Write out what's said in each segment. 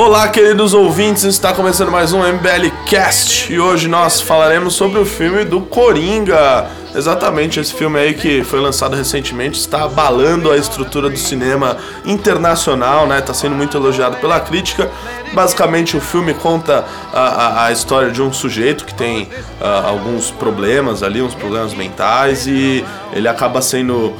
Olá, queridos ouvintes, está começando mais um MBL Cast e hoje nós falaremos sobre o filme do Coringa. Exatamente, esse filme aí que foi lançado recentemente está abalando a estrutura do cinema internacional, né? Está sendo muito elogiado pela crítica. Basicamente, o filme conta a, a, a história de um sujeito que tem ah, alguns problemas ali, uns problemas mentais e ele acaba sendo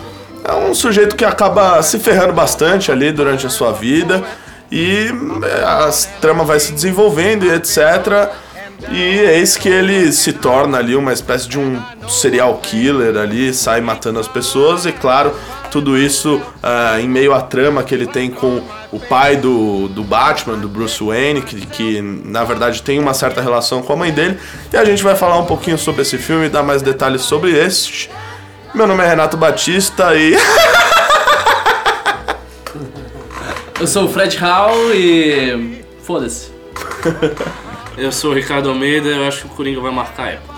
é um sujeito que acaba se ferrando bastante ali durante a sua vida e é, a trama vai se desenvolvendo e etc. E eis que ele se torna ali uma espécie de um serial killer ali, sai matando as pessoas e claro, tudo isso ah, em meio à trama que ele tem com o pai do, do Batman, do Bruce Wayne, que, que na verdade tem uma certa relação com a mãe dele. E a gente vai falar um pouquinho sobre esse filme e dar mais detalhes sobre este. Meu nome é Renato Batista e. Eu sou o Fred Hall e. Foda-se. Eu sou o Ricardo Almeida eu acho que o Coringa vai marcar a época.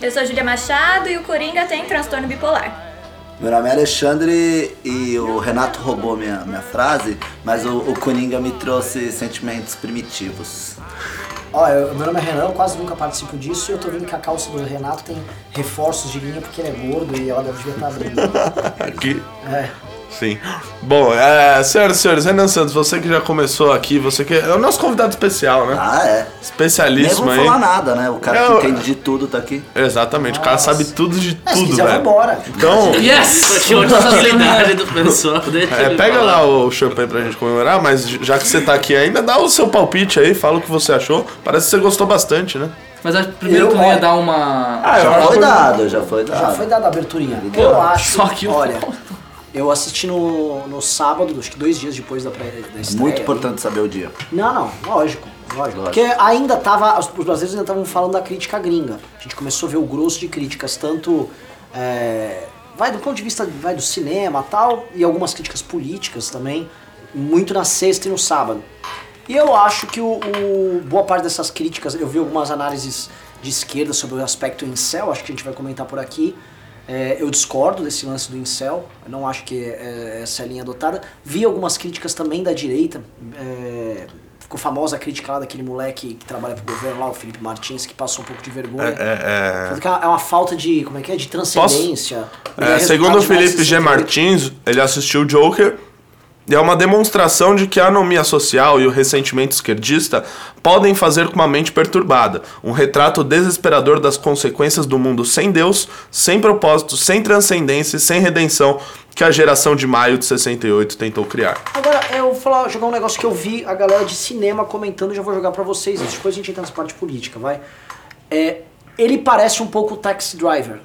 Eu sou Júlia Machado e o Coringa tem transtorno bipolar. Meu nome é Alexandre e o Renato roubou minha, minha frase, mas o, o Coringa me trouxe sentimentos primitivos. Ó, eu- meu nome é Renan, eu quase nunca participo disso e eu tô vendo que a calça do Renato tem reforços de linha porque ele é gordo e ela deve estar abrindo. Aqui. É. Sim. Bom, é, senhoras e senhores, Renan Santos, você que já começou aqui, você que é o nosso convidado especial, né? Ah, é. Especialíssimo vou aí. falar nada, né? O cara Eu- que entende de tudo tá aqui. Exatamente, o cara Nossa. sabe tudo de É, tudo, velho. embora. Então, Yes! Que outra habilidade do pessoal. deixa é, ele pega falar. lá o champanhe pra gente comemorar, mas já que você tá aqui ainda, dá o seu palpite aí, fala o que você achou. Parece que você gostou bastante, né? Mas acho que primeiro Eu- que eu ia dar uma. Ah, Já foi dado, já foi dado. Já foi dada a aberturinha. Pô, Eu acho. só que o- Olha, eu assisti no, no sábado, acho que dois dias depois da, pré, da estreia. Muito importante saber o dia. Não, não, lógico. Lógico. Porque ainda tava. Os os brasileiros ainda estavam falando da crítica gringa. A gente começou a ver o grosso de críticas, tanto. é, vai do ponto de vista vai do cinema tal, e algumas críticas políticas também, muito na sexta e no sábado. E eu acho que o, o- boa parte dessas críticas, eu vi algumas análises de esquerda sobre o aspecto incel, acho que a gente vai comentar por aqui. É, eu discordo desse lance do incel, eu não acho que é, essa é a linha adotada. Vi algumas críticas também da direita, é, ficou famosa a crítica lá daquele moleque que trabalha pro governo lá, o Felipe Martins, que passou um pouco de vergonha. É, Falando que é uma falta de, como é que é, de transcendência. É, é segundo o Felipe G. 68. Martins, ele assistiu o Joker é uma demonstração de que a anomia social e o ressentimento esquerdista podem fazer com uma mente perturbada. Um retrato desesperador das consequências do mundo sem Deus, sem propósito, sem transcendência e sem redenção que a geração de maio de 68 tentou criar. Agora, eu vou falar, jogar um negócio que eu vi a galera de cinema comentando, já vou jogar pra vocês. Depois a gente entra nessa parte política, vai. É, ele parece um pouco o Taxi Driver.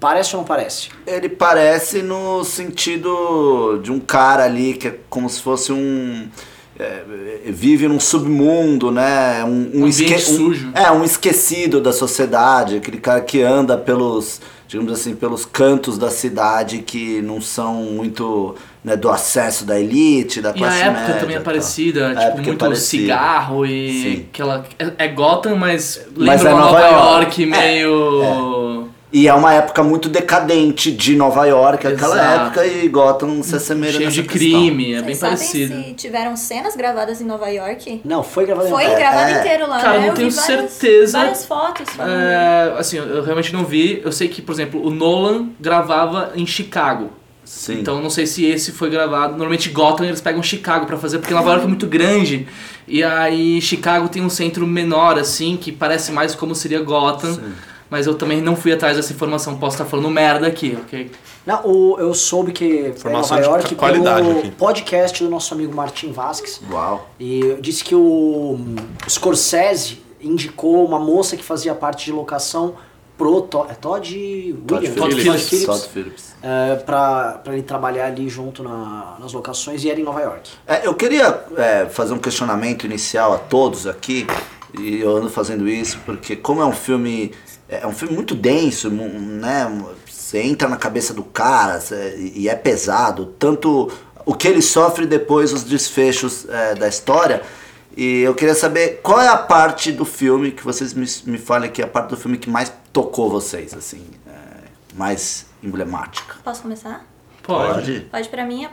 Parece ou não parece? Ele parece no sentido de um cara ali que é como se fosse um. é, vive num submundo, né? Um, Um ambiente um- sujo. é, um esquecido da sociedade, aquele cara que anda pelos, digamos assim, pelos cantos da cidade que não são muito né, do acesso da elite, da E a classe época média. também é tal. parecida, A tipo, é muito parecida. cigarro e Sim. aquela. É, é Gotham, mas Mas lembra é uma Nova Nova, York. York, meio. E é uma época muito decadente de Nova York, aquela Exato. época, e Gotham se assemelha cheio nessa de questão. crime, é bem Vocês sabem parecido. se tiveram cenas gravadas em Nova York? Não, foi gravado em Foi É, gravado é. inteiro lá, Cara, né? não Eu tenho vi várias, certeza. Várias fotos. É, assim, eu realmente não vi. Eu sei que, por exemplo, o Nolan gravava em Chicago. Sim. Então não sei se esse foi gravado. Normalmente Gotham eles pegam Chicago pra fazer, porque Nova York é muito grande. E aí Chicago tem um centro menor, assim, que parece mais como seria Gotham. Mas eu também não fui atrás dessa informação. Posso estar falando merda aqui, ok? Não, o, eu soube que foi em Informação Nova de York qualidade pelo aqui. podcast do nosso amigo Martin Vasquez. Uau. E disse que o, o Scorsese indicou uma moça que fazia parte de locação pro Todd, é Todd Williams, Todd Phillips. Todd Phillips. é, pra, pra ele trabalhar ali junto na- nas locações e era em Nova York. É, eu queria é, fazer um questionamento inicial a todos aqui. E eu ando fazendo isso porque como é um filme é um filme muito denso, né? Você entra na cabeça do cara cê- e é pesado, tanto o que ele sofre depois os desfechos é, da história. E eu queria saber qual é a parte do filme que vocês me, me falem aqui, a parte do filme que mais tocou vocês, assim, é, mais emblemática. Posso começar? Pode. Pode pra mim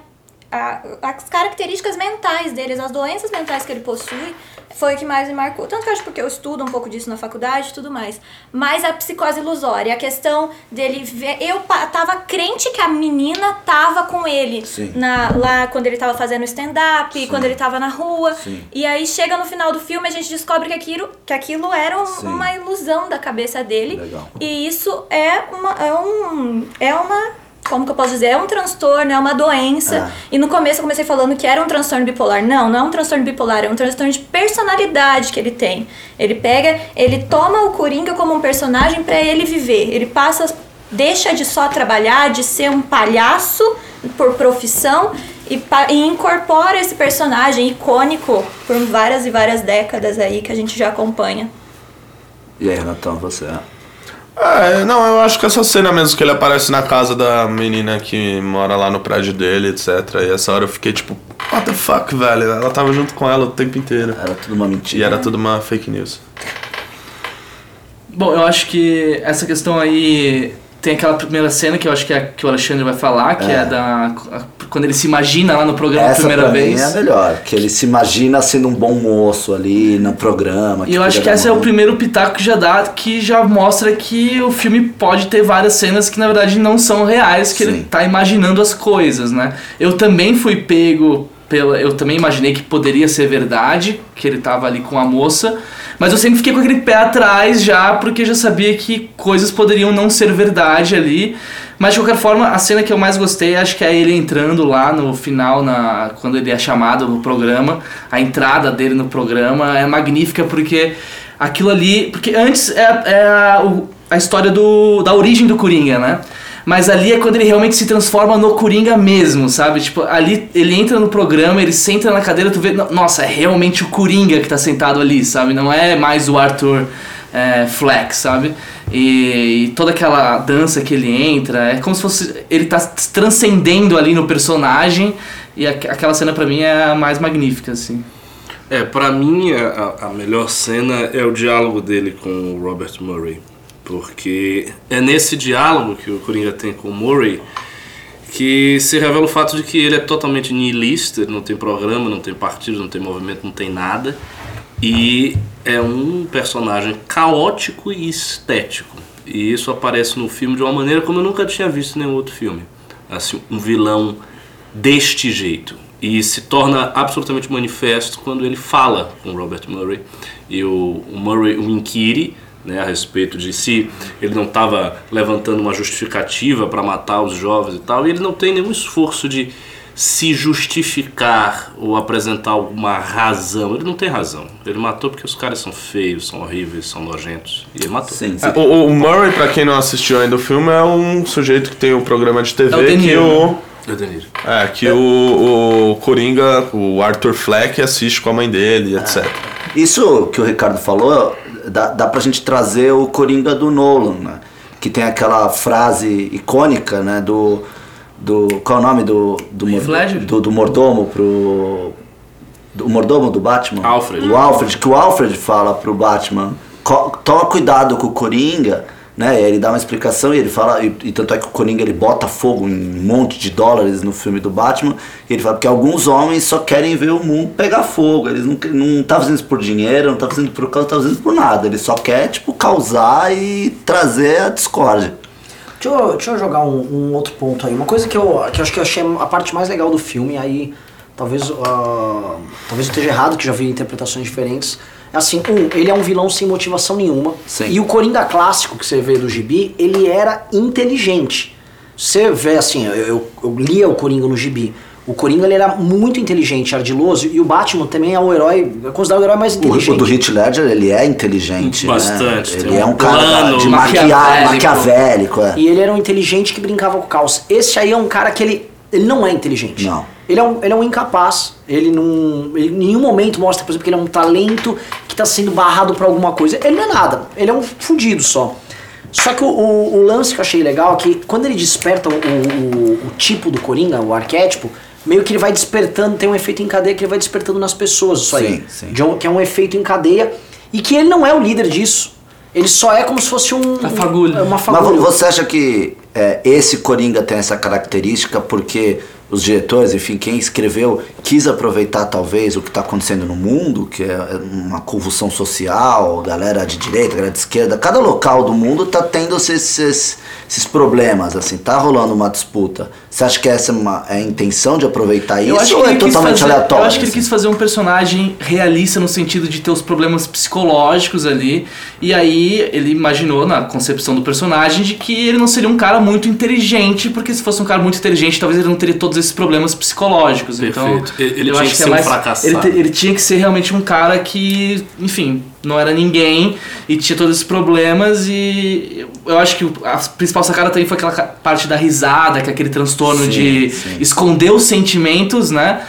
a- as características mentais deles, as doenças mentais que ele possui, foi o que mais me marcou. Tanto que eu acho porque eu estudo um pouco disso na faculdade e tudo mais. Mas a psicose ilusória, a questão dele ver. Eu tava crente que a menina tava com ele Sim. na, lá quando ele tava fazendo stand-up, quando ele tava na rua. Sim. E aí chega no final do filme a gente descobre que aquilo, que aquilo era um- uma ilusão da cabeça dele. Legal. E isso é uma. É, um, é uma. Como que eu posso dizer? É um transtorno, é uma doença. É. E no começo eu comecei falando que era um transtorno bipolar. Não, não é um transtorno bipolar, é um transtorno de personalidade que ele tem. Ele pega, ele toma o Coringa como um personagem pra ele viver. Ele passa, deixa de só trabalhar, de ser um palhaço por profissão e, e incorpora esse personagem icônico por várias e várias décadas aí que a gente já acompanha. E aí, Renatão, você? É, não, eu acho que essa cena mesmo que ele aparece na casa da menina que mora lá no prédio dele, etc. E essa hora eu fiquei tipo, what the fuck, velho? Ela tava junto com ela o tempo inteiro. Era tudo uma E mentira. era tudo uma fake news. Bom, eu acho que essa questão aí tem aquela primeira cena que eu acho que, é, que o Alexandre vai falar, que é, É. da. quando ele se imagina lá no programa a Essa primeira pra vez. mim é a melhor, que ele se imagina sendo um bom moço ali no programa. E eu acho que esse é o primeiro pitaco que já dá, que já mostra que o filme pode ter várias cenas que na verdade não são reais, que ele Sim. tá imaginando as coisas, né? Eu também fui pego pela. Eu também imaginei que poderia ser verdade, que ele tava ali com a moça, mas eu sempre fiquei com aquele pé atrás já, porque já sabia que coisas poderiam não ser verdade ali. Mas de qualquer forma, a cena que eu mais gostei, acho que é ele entrando lá no final, na, quando ele é chamado no programa. A entrada dele no programa é magnífica porque aquilo ali. Porque antes é, é a, a história do, da origem do Coringa, né? Mas ali é quando ele realmente se transforma no Coringa mesmo, sabe? Tipo, ali ele entra no programa, ele senta na cadeira, tu vê, no- nossa, é realmente o Coringa que tá sentado ali, sabe? Não é mais o Arthur é, sabe? E, e toda aquela dança que ele entra, é como se fosse. Ele tá transcendendo ali no personagem, e aqu- aquela cena pra mim é a mais magnífica, assim. É, pra mim a, a melhor cena é o diálogo dele com o Robert Murray. Porque é nesse diálogo que o Coringa tem com o Murray que se revela o fato de que ele é totalmente nihilista, ele não tem programa, não tem partido, não tem movimento, não tem nada. E é um personagem caótico e estético. E isso aparece no filme de uma maneira como eu nunca tinha visto em nenhum outro filme. Assim, um vilão deste jeito. E se torna absolutamente manifesto quando ele fala com Robert Murray. E o Murray o inquire né, a respeito de se ele não estava levantando uma justificativa para matar os jovens e tal. E ele não tem nenhum esforço de se justificar ou apresentar alguma razão. Ele não tem razão. Ele matou porque os caras são feios, são horríveis, são nojentos. E ele matou. Sim, sim. É, o, o Murray, pra quem não assistiu ainda o filme, é um sujeito que tem um programa de TV É o que o. É o. É, que o, o Coringa, o Arthur Fleck, assiste com a mãe dele, etc. Isso que o Ricardo falou, dá, dá pra gente trazer o Coringa do Nolan, né? Que tem aquela frase icônica, né? Do. do qual é o nome do. Do, Ledger? do, do mordomo pro. Do mordomo do Batman? Alfred. O Alfred, que o Alfred fala pro Batman: "Co- toma cuidado com o Coringa. Né, ele dá uma explicação e ele fala, e, e tanto é que o Coringa ele bota fogo em um monte de dólares no filme do Batman, e ele fala porque alguns homens só querem ver o mundo pegar fogo, eles não, não tá fazendo isso por dinheiro, não tá fazendo por causa, não tá fazendo isso por nada, ele só quer, tipo, causar e trazer a discórdia. Deixa eu, deixa eu jogar um, um outro ponto aí. Uma coisa que eu, que eu acho que eu achei a parte mais legal do filme, aí talvez, ah, talvez eu esteja errado, que já vi interpretações diferentes. É assim, um, ele é um vilão sem motivação nenhuma. Sim. E o Coringa clássico que você vê do Gibi, ele era inteligente. Você vê assim, eu, eu, eu lia o Coringa no Gibi. O Coringa ele era muito inteligente, ardiloso, e o Batman também é o herói, é considerado o herói mais O, inteligente. o do Heath Ledger, ele é inteligente, Bastante, né? Ele é um cara de maquia- maquiavélico. maquiavélico, é. E ele era um inteligente que brincava com o caos. Esse aí é um cara que ele, ele não é inteligente. Não. Ele é um, ele é um incapaz. Ele não. Ele em nenhum momento mostra, por exemplo, que ele é um talento que está sendo barrado pra alguma coisa. Ele não é nada. Ele é um fudido só. Só que o, o, o lance que eu achei legal é que quando ele desperta o, o, o tipo do Coringa, o arquétipo, meio que ele vai despertando, tem um efeito em cadeia que ele vai despertando nas pessoas, isso aí. Sim, sim. De um- que é um efeito em cadeia e que ele não é o líder disso. Ele só é como se fosse um. Uma fagulha. Uma Mas fagulha. você acha que é, esse Coringa tem essa característica porque os diretores, enfim, quem escreveu, quis aproveitar talvez o que está acontecendo no mundo, que é uma convulsão social, galera de direita, galera de esquerda, cada local do mundo está tendo esses, esses, esses problemas, assim, tá rolando uma disputa. Você acha que essa é, uma, é a intenção de aproveitar Eu isso ou é totalmente fazer, aleatório? eu acho que ele assim? quis fazer um personagem realista no sentido de ter os problemas psicológicos ali. E aí ele imaginou na concepção do personagem de que ele não seria um cara muito inteligente, porque se fosse um cara muito inteligente, talvez ele não teria todos esses problemas psicológicos. Então, Perfeito. Ele- ele eu tinha acho que que é ser um mais- fracassado. Ele, te- ele tinha que ser realmente um cara que, enfim, não era ninguém e tinha todos esses problemas e eu- acho que o- a principal sacada também foi aquela parte da risada, que é aquele transtorno Sim, de sim. esconder os sentimentos, né?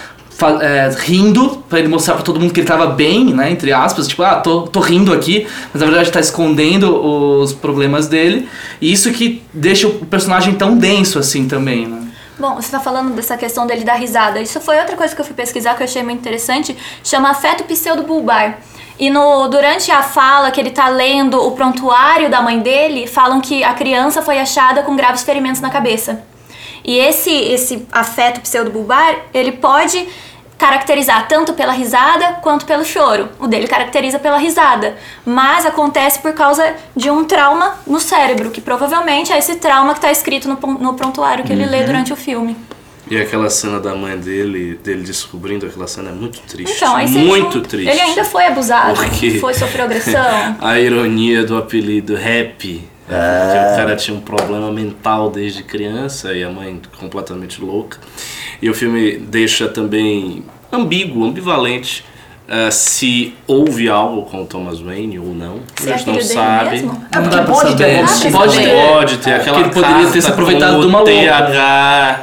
É, rindo pra ele mostrar pra todo mundo que ele tava bem, né? Entre aspas, tipo, ah, tô, tô rindo aqui, mas na verdade tá escondendo os problemas dele. E isso que deixa o personagem tão denso assim também, né? Bom, você tá falando dessa questão dele dar risada. Isso foi outra coisa que eu fui pesquisar que eu achei muito interessante. Chama afeto pseudobulbar. E no, durante a fala que ele tá lendo o prontuário da mãe dele, falam que a criança foi achada com graves ferimentos na cabeça. E esse, esse afeto pseudobulbar, ele pode caracterizar tanto pela risada quanto pelo choro. O dele caracteriza pela risada, mas acontece por causa de um trauma no cérebro, que provavelmente é esse trauma que está escrito no, no prontuário que ele lê durante o filme. E aquela cena da mãe dele, dele descobrindo aquela cena é muito triste. Então, aí muito junta- triste. Ele ainda foi abusado, Porque foi sofreu agressão. a ironia do apelido Rap. Porque o cara tinha um problema mental desde criança e a mãe completamente louca. E o filme deixa também ambíguo, ambivalente, eh, se houve algo com o Thomas Wayne ou não. É a gente não? É Não porque dá pra pode ter saber. acontecido Pode ter. Pode ter aquela que ele poderia ter se aproveitado de uma. TH.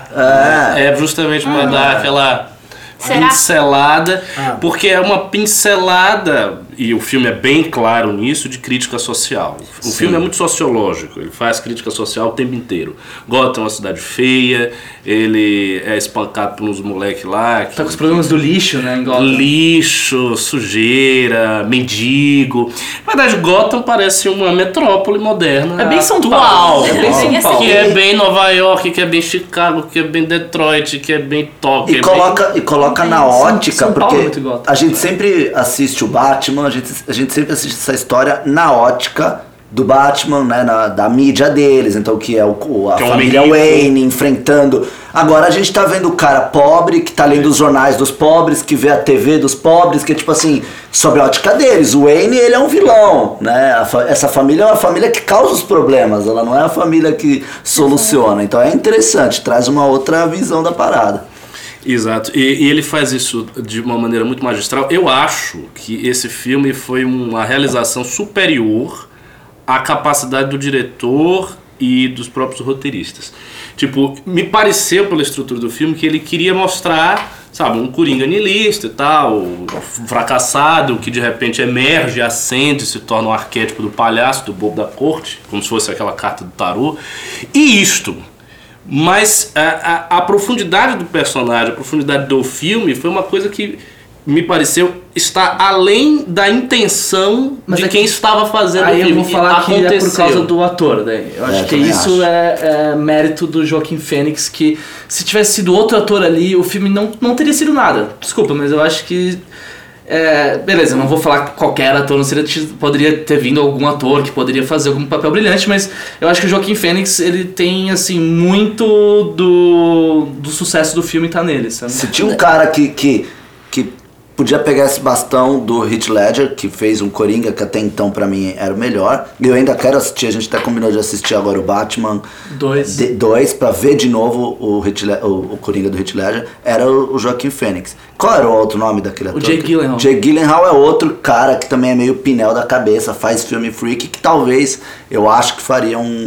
É justamente para dar aquela Será? pincelada, Ah. porque é uma pincelada, e o filme é bem claro nisso, de crítica social. O filme é muito sociológico, ele faz crítica social o tempo inteiro. Gotham é uma cidade feia, ele é espancado por uns moleques lá. Que, Tá com os problemas do lixo, né? Em Gotham. Lixo, sujeira, mendigo. Na verdade, Gotham parece uma metrópole moderna. É bem São atual. Paulo. É bem São Paulo. Que é bem Nova York, que é bem Chicago, que é bem Detroit, que é bem Tóquio. E é coloca, e coloca na São- ótica, São Paulo é porque igual. a gente sempre assiste o Batman, a gente, a gente sempre assiste essa história na ótica do Batman, né, na- da mídia deles, então que é o, a Que é família. Wayne enfrentando. Agora a gente tá vendo o cara pobre, que tá lendo os jornais dos pobres, que vê a TV dos pobres, que é tipo assim, sobre a ótica deles. O Wayne, ele é um vilão, né? Essa família é uma família que causa os problemas, ela não é a família que soluciona. Então é interessante, traz uma outra visão da parada. Exato, e, e ele faz isso de uma maneira muito magistral. Eu acho que esse filme foi uma realização superior à capacidade do diretor e dos próprios roteiristas. Tipo, me pareceu pela estrutura do filme que ele queria mostrar, sabe, um coringa niilista e tal, fracassado, que de repente emerge, acende, se torna um arquétipo do palhaço, do bobo da corte, como se fosse aquela carta do tarô. E isto, mas a, a, a profundidade do personagem, a profundidade do filme foi uma coisa que me pareceu estar além da intenção Mas de é quem que- estava fazendo Aí o eu filme. vou falar que é por Aconteceu. causa do ator, né? Eu acho É, que isso acho. é, é mérito do Joaquim Fênix, que se tivesse sido outro ator ali, o filme não, não teria sido nada. Desculpa, mas eu acho que. É, beleza, não vou falar que qualquer ator, não seria, poderia ter vindo algum ator que poderia fazer algum papel brilhante, mas eu acho que o Joaquim Fênix, ele tem, assim, muito do, do sucesso do filme tá nele, sabe? Se tinha um cara que, que, que podia pegar esse bastão do Heath Ledger, que fez um Coringa que até então pra mim era o melhor, e eu ainda quero assistir, a gente até combinou de assistir agora o Batman Dois. 2 pra ver de novo o, Heath o, o Coringa do Heath Ledger, era o, o Joaquim Fênix. Qual era o outro nome daquele ator? Jake Gyllenhaal. Jake Gyllenhaal é outro cara que também é meio pinel da cabeça, faz filme freak, que talvez eu acho que faria um,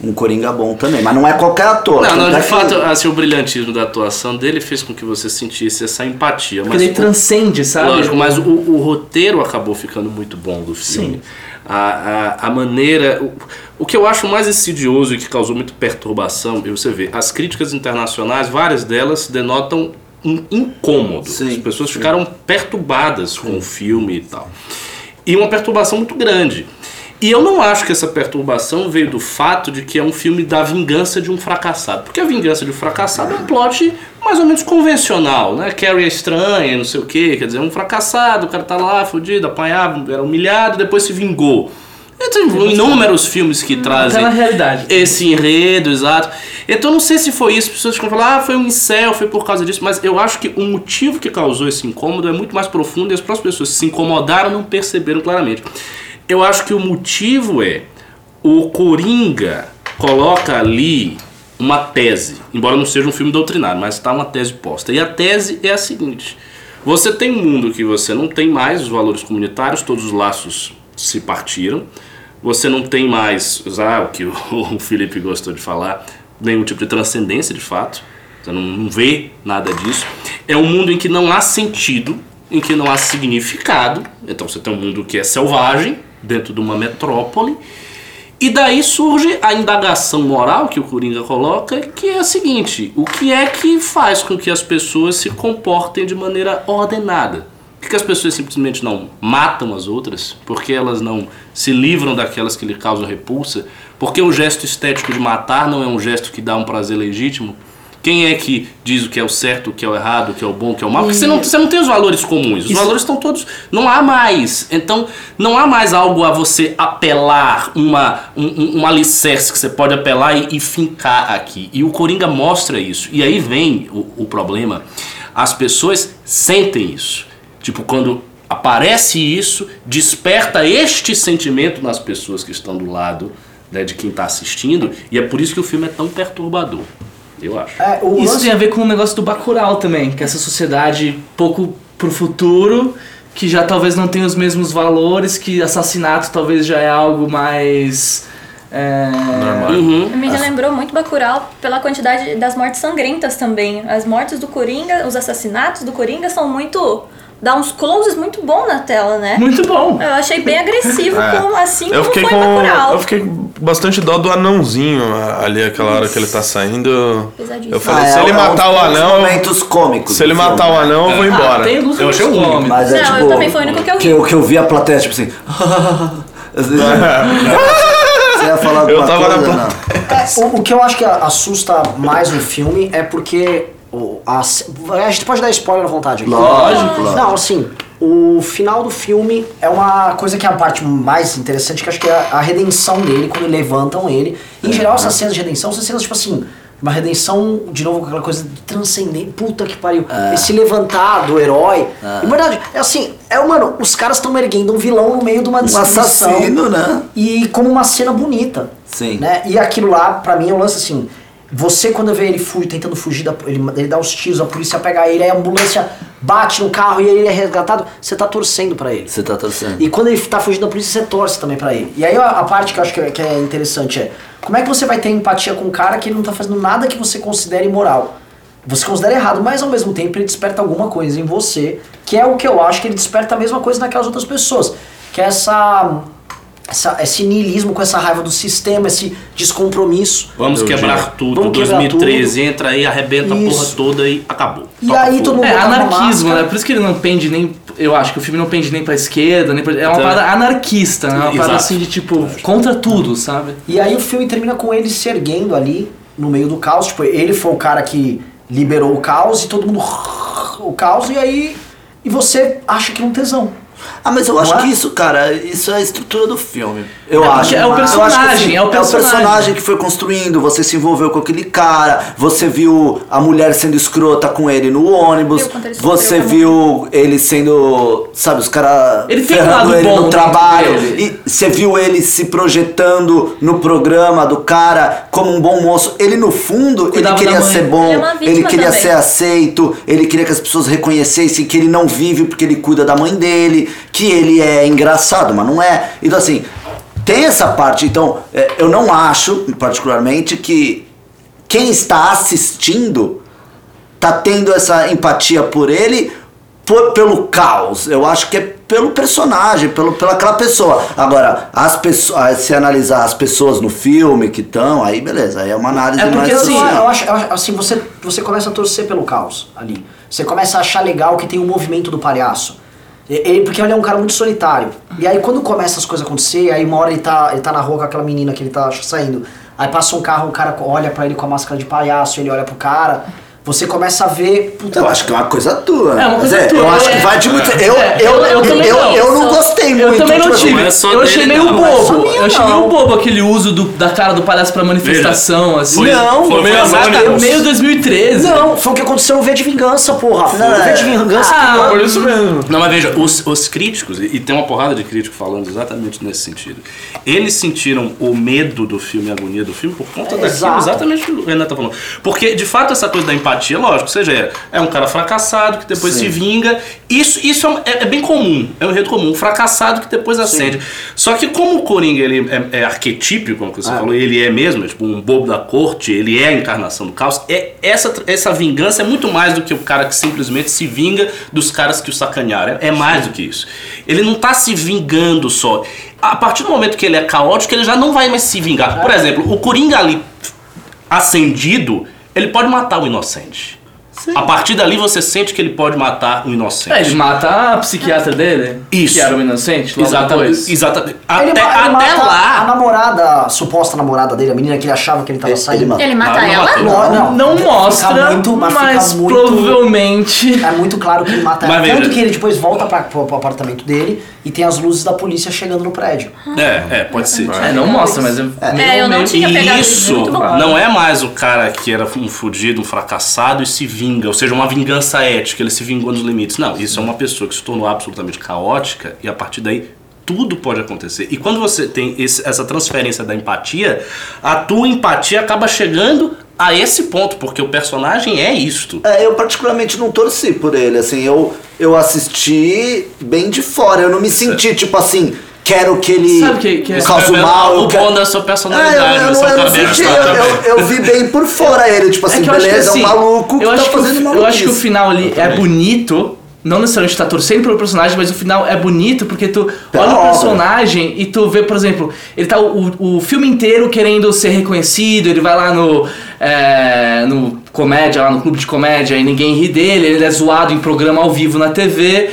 um Coringa bom também. Mas não é qualquer ator. Não, não, é de que- fato, assim, o brilhantismo da atuação dele fez com que você sentisse essa empatia. Porque Mas ele o- transcende, sabe? Lógico, mas o, o roteiro acabou ficando muito bom do filme. A, a, a maneira. O, o que eu acho mais insidioso e que causou muita perturbação, e você vê, as críticas internacionais, várias delas denotam um incômodo. Sim, As pessoas ficaram perturbadas com o filme e tal. E uma perturbação muito grande. E eu não acho que essa perturbação veio do fato de que é um filme da vingança de um fracassado. Porque a vingança de um fracassado é um plot mais ou menos convencional, né? Carrie é estranha, não sei o quê. Quer dizer, é um fracassado, o cara tá lá, fudido, apanhava, era humilhado, depois se vingou. Tem inúmeros filmes que trazem Tá esse enredo, exato. Então eu não sei se foi isso, as pessoas ficam falando, ah, foi um incel, foi por causa disso, mas eu acho que o motivo que causou esse incômodo é muito mais profundo e as próprias pessoas que se incomodaram não perceberam claramente. Eu acho que o motivo é o Coringa coloca ali uma tese, embora não seja um filme doutrinário, mas está uma tese posta. E a tese é a seguinte: você tem um mundo que você não tem mais os valores comunitários, todos os laços se partiram. Você não tem mais, ah, o que o Felipe gostou de falar, nenhum tipo de transcendência de fato. Você não vê nada disso. É um mundo em que não há sentido, em que não há significado. Então você tem um mundo que é selvagem, dentro de uma metrópole. E daí surge a indagação moral que o Coringa coloca, que é a seguinte: o que é que faz com que as pessoas se comportem de maneira ordenada? Por que as pessoas simplesmente não matam as outras? Por que elas não se livram daquelas que lhe causam repulsa? Por que o gesto estético de matar não é um gesto que dá um prazer legítimo? Quem é que diz o que é o certo, o que é o errado, o que é o bom, o que é o mal? Porque você não, você não tem os valores comuns. Os valores estão todos. Não há mais. Então, não há mais algo a você apelar, uma, um, um, um alicerce que você pode apelar e, e fincar aqui. E o Coringa mostra isso. E aí vem o, o problema. As pessoas sentem isso. Tipo, quando aparece isso, desperta este sentimento nas pessoas que estão do lado né, de quem está assistindo. E é por isso que o filme é tão perturbador. Eu acho. É, o Isso lance- tem a ver com o negócio do Bacurau também, que é essa sociedade pouco pro futuro, que já talvez não tenha os mesmos valores, que assassinato talvez já é algo mais... É... Normal. Uhum. Me relembrou muito Bacurau pela quantidade das mortes sangrentas também. As mortes do Coringa, os assassinatos do Coringa são muito... Dá uns closes muito bom na tela, né? Muito bom! Eu achei bem agressivo, É. como, assim Eu como fiquei foi com. Eu fiquei com bastante dó do anãozinho ali, aquela hora que ele tá saindo. Pesadíssimo. Eu falei, Ah, se é, ele é um matar o dos anão. momentos cômicos. Se ele do matar filme, o anão, eu vou embora. Ah, tem alguns Eu achei um ruim, cômicos. Mas é Não, tipo. eu também foi o único que eu vi. eu, que eu vi a plateia, tipo assim. Você ia falar alguma Eu tava na coisa? plateia. Não. É, o, o que eu acho que assusta mais no filme é porque. O, a, a gente pode dar spoiler à vontade aqui. Lógico, lógico. Não, assim, o final do filme é uma coisa que é a parte mais interessante, que acho que é a, a redenção dele, quando levantam ele. Em geral, essas cenas de redenção são cenas, tipo assim, uma redenção, de novo, com aquela coisa de transcendente. Puta que pariu. Esse levantar do herói. É. Em verdade, é assim, é, mano, os caras estão erguendo um vilão no meio de uma Um destruição. assassino, né? E como uma cena bonita. Sim. Né? E aquilo lá, pra mim, é um lance assim. Você, quando vê ele fu tentando fugir, da, ele, ele dá os tiros, a polícia pega ele, aí a ambulância bate no carro e ele é resgatado, você tá torcendo pra ele. Você tá torcendo. E quando ele tá fugindo da polícia, você torce também pra ele. E aí a, a parte que eu acho que é, que é interessante é: como é que você vai ter empatia com um cara que ele não tá fazendo nada que você considere imoral? Você considera errado, mas ao mesmo tempo ele desperta alguma coisa em você, que é o que eu acho que ele desperta a mesma coisa naquelas outras pessoas. Que é essa. Essa esse niilismo com essa raiva do sistema, esse descompromisso. Vamos quebrar tudo. Vamos quebrar 2013 entra aí, arrebenta a porra Isso. toda e acabou. E Toca aí todo mundo É, uma anarquismo, né? Por isso que ele não pende nem. Eu acho que o filme não pende nem pra esquerda, nem pra. É uma Então- parada anarquista, né? Uma parada assim de tipo, contra tudo, sabe? E aí o filme termina com ele se erguendo ali no meio do caos. Tipo, ele foi o cara que liberou o caos e todo mundo. O caos, e aí. E você acha que é um tesão. Ah, mas eu acho é? que isso, cara, isso é a estrutura do filme. Eu É, acho. é o Eu acho que, personagem, é o personagem. personagem que foi construindo, você se envolveu com aquele cara, você viu a mulher sendo escrota com ele no ônibus, ele você viu ele sendo, sabe, os caras Ele tem um ferrando lado ele bom no trabalho. dele. E você viu ele se projetando no programa do cara como um bom moço. Ele, no fundo, Cuidava ele queria ser bom, Ele é ele queria também. ser aceito, ele queria que as pessoas reconhecessem que ele não vive porque ele cuida da mãe dele, que ele é engraçado, mas não é. Então assim, tem essa parte. Então, é, eu não acho, particularmente, que quem está assistindo tá tendo essa empatia por ele por- pelo caos. Eu acho que é pelo personagem, pelo, pela aquela pessoa. Agora, as pessoas, se analisar as pessoas no filme que estão, aí beleza, aí é uma análise É porque, mais assim, social. eu acho, eu acho- assim, você, você começa a torcer pelo caos ali. Você começa a achar legal que tem o movimento do palhaço. Ele, porque ele é um cara muito solitário. E aí quando começa as coisas a acontecer, aí uma hora ele tá, ele tá na rua com aquela menina que ele tá saindo. Aí passa um carro, o cara olha pra ele com a máscara de palhaço, ele olha pro cara. Você começa a ver. Puta, Eu acho que é uma coisa tua. É uma coisa Mas tua, Eu acho é. que vai de muito. Eu, É, eu, eu, eu, não. eu não gostei muito. Eu também não tipo, tive. não é eu achei meio é bobo. Eu achei meio bobo aquele uso do- da cara do palhaço pra manifestação, assim. Foi- não, foi meio anônimo. meio 2013. Não, foi o que aconteceu no V de Vingança, porra. Foi Não, V é. de Vingança Ah, que Por isso mesmo. Não, mas veja, os, os críticos, e tem uma porrada de críticos falando exatamente nesse sentido, eles sentiram o medo do filme, a agonia do filme, por conta daquilo, exato. exatamente o que o Renan tá falando. Porque, de fato, essa coisa da empatia, lógico, seja, é, é um cara fracassado que depois se vinga, isso, isso é, é- é bem comum, é um enredo comum, um fracassado que depois acende. Só que como o Coringa, ele é, é arquetípico, como você falou, ele é mesmo, é tipo um bobo da corte, ele é a encarnação do caos, é, essa, essa vingança é muito mais do que o cara que simplesmente se vinga dos caras que o sacanearam, é, é mais do que isso. Ele não tá se vingando só. A partir do momento que ele é caótico, ele já não vai mais se vingar. Por exemplo, o Coringa ali acendido, ele pode matar o inocente. A partir dali você sente que ele pode matar o inocente. É, ele mata a psiquiatra dele, Isso. que era um inocente, Exatamente. exatamente. Ele, Até, ma- ele até mata a lá. namorada, a suposta namorada dele, a menina que ele achava que ele tava Ele- saindo. ele mata. Ele mata não ela? Não, não. Não Fica mostra, muito- mas fica mas muito- provavelmente... É muito claro que ele mata ela. Tanto que ele depois volta pra, pro, pro apartamento dele e tem as luzes da polícia chegando no prédio. É, é, pode ser. É, não mostra, mas... eu- É, eu não tinha pegado E isso bom. não é mais o cara que era um fudido, um fracassado e se vinga, ou seja, uma vingança ética, ele se vingou nos limites. Não, isso é uma pessoa que se tornou absolutamente caótica e a partir daí tudo pode acontecer. E quando você tem esse- essa transferência da empatia, a tua empatia acaba chegando a esse ponto, porque o personagem é isto. É, eu particularmente não torci por ele, assim, eu, eu assisti bem de fora, eu não me senti tipo assim, quero que ele Sabe que- que- cause Você mal. o eu quero- bom da sua É, personalidade, eu, eu, não- seu eu não senti, está eu, também. eu, eu vi bem por fora ele, tipo assim, É beleza, assim, é um maluco que eu tá que, fazendo o- maluquice. Eu acho que o final ali é bonito. Não necessariamente tá torcendo pelo personagem, mas o final é bonito porque tu Pela olha o obra. personagem e tu vê, por exemplo, ele tá o, o filme inteiro querendo ser reconhecido, ele vai lá no, é, no comédia, lá no clube de comédia e ninguém ri dele, ele é zoado em programa ao vivo na TV.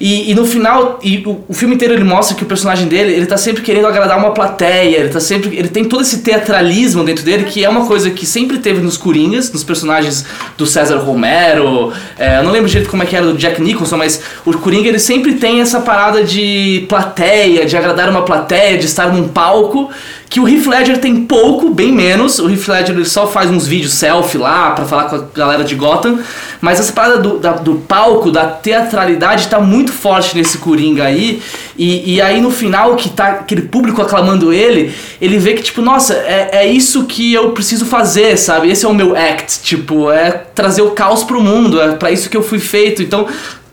E, e no final, e o, o filme inteiro ele mostra que o personagem dele, ele tá sempre querendo agradar uma plateia, ele tá sempre. Ele tem todo esse teatralismo dentro dele, que é uma coisa que sempre teve nos Coringas, nos personagens do César Romero. é, eu não lembro direito como é que era do Jack Nicholson, mas o Coringa ele sempre tem essa parada de plateia, de agradar uma plateia, de estar num palco. Que o Heath Ledger tem pouco, bem menos. O Heath Ledger ele só faz uns vídeos selfie lá pra falar com a galera de Gotham. Mas essa parada do, da- do palco, da teatralidade, tá muito forte nesse Coringa aí. E, e aí no final, que tá aquele público aclamando ele, ele vê que, tipo, nossa, é, é isso que eu preciso fazer, sabe? Esse é o meu act, tipo, é trazer o caos pro mundo, é pra isso que eu fui feito. Então,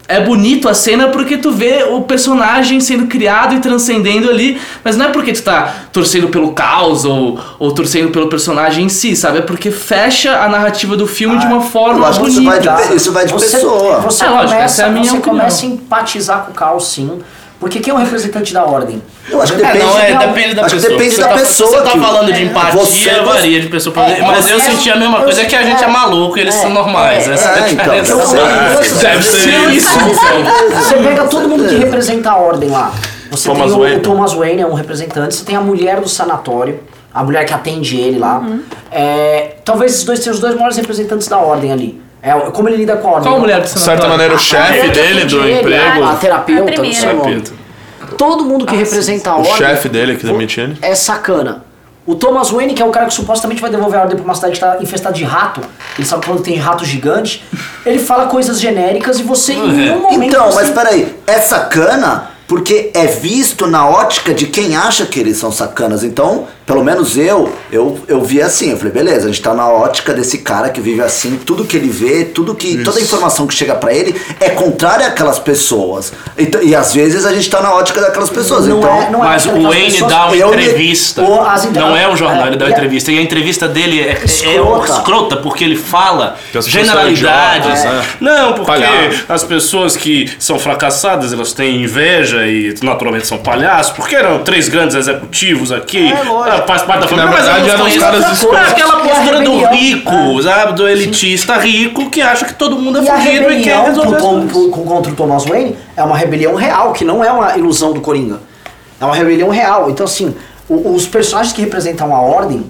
é bonito a cena porque tu vê o personagem sendo criado e transcendendo ali, mas não é porque tu tá torcendo pelo caos ou, ou torcendo pelo personagem em si, sabe? É porque fecha a narrativa do filme de uma forma eu acho que isso vai de, bonita. isso vai de Você, pessoa. você É, lógico, começa, essa é a minha você opinião. começa a empatizar com o caos, sim. Porque quem é o representante da ordem? Eu acho que É, depende, não, é, Não, depende da acho que pessoa. depende Você da tá- pessoa Você tá que- falando de É, empatia, você- varia de pessoa pra É, Mas eu senti a mesma coisa, é que a gente é maluco e eles É, são normais. é, Essa é a é, então, diferença. eu sei. Deve ser isso. Você pega todo mundo que representa a ordem lá. Você Thomas tem o, Wayne. o Thomas Wayne, é um representante. Você tem a mulher do sanatório, a mulher que atende ele lá. É, talvez esses dois sejam os dois maiores representantes da ordem ali. É, como ele lida com a ordem. Qual mulher do De certa maneira, o chefe dele do ele, emprego. A terapeuta, A não sei o nome. Todo mundo que representa a O ordem. chefe dele que demite ele. É sacana. O Thomas Wayne, que é o cara que supostamente vai devolver a ordem pra uma cidade que tá infestada de rato, ele sabe quando tem rato gigante, ele fala coisas genéricas e você em nenhum momento. Então, você- mas peraí, é sacana porque é visto na ótica de quem acha que eles são sacanas. Então, pelo menos eu, eu, eu vi assim, eu falei, beleza, a gente tá na ótica desse cara que vive assim, tudo que ele vê, tudo que. toda a informação que chega pra ele é contrária àquelas pessoas. Então, e às vezes a gente tá na ótica daquelas pessoas. Não então, é- não é Mas o Wayne pessoas- dá uma eu me- entrevista. Inter- Não é um jornal, é, ele dá uma a- entrevista. E a entrevista dele é, é Escrota. escrota, porque ele fala generalidades. são idiotas, Não, porque Palhaço. as pessoas que são fracassadas, elas têm inveja e naturalmente são palhaços. Porque eram três grandes executivos aqui, É, lógico. Ah, faz parte da família. mas verdade, eram os caras. É aquela postura do rico, sabe? Do elitista rico que acha que todo mundo é E a fudido e quer resolver pro pro- contra o Thomas Wayne é uma rebelião real, que não é uma ilusão do Coringa. É uma rebelião real. Então, assim, os personagens que representam a ordem,